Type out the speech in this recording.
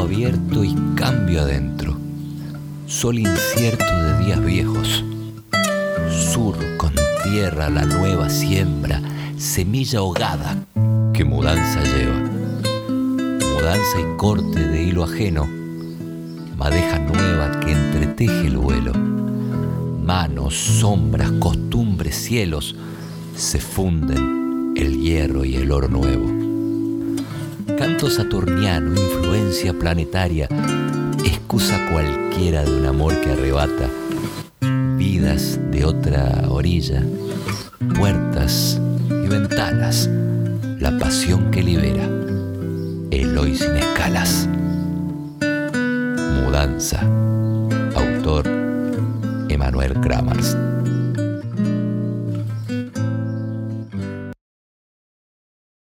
abierto y cambio adentro. Sol incierto de días viejos. Sur con tierra la nueva siembra, semilla ahogada que mudanza lleva. Mudanza y corte de hilo ajeno, madeja nueva que entreteje el vuelo. Manos, sombras, costumbres, cielos, se funden el hierro y el oro nuevo. Canto saturniano, influencia planetaria, excusa cualquiera de un amor que arrebata vidas de otra orilla, puertas y ventanas, la pasión que libera, el hoy sin escalas. Mudanza, autor Emanuel Kramers.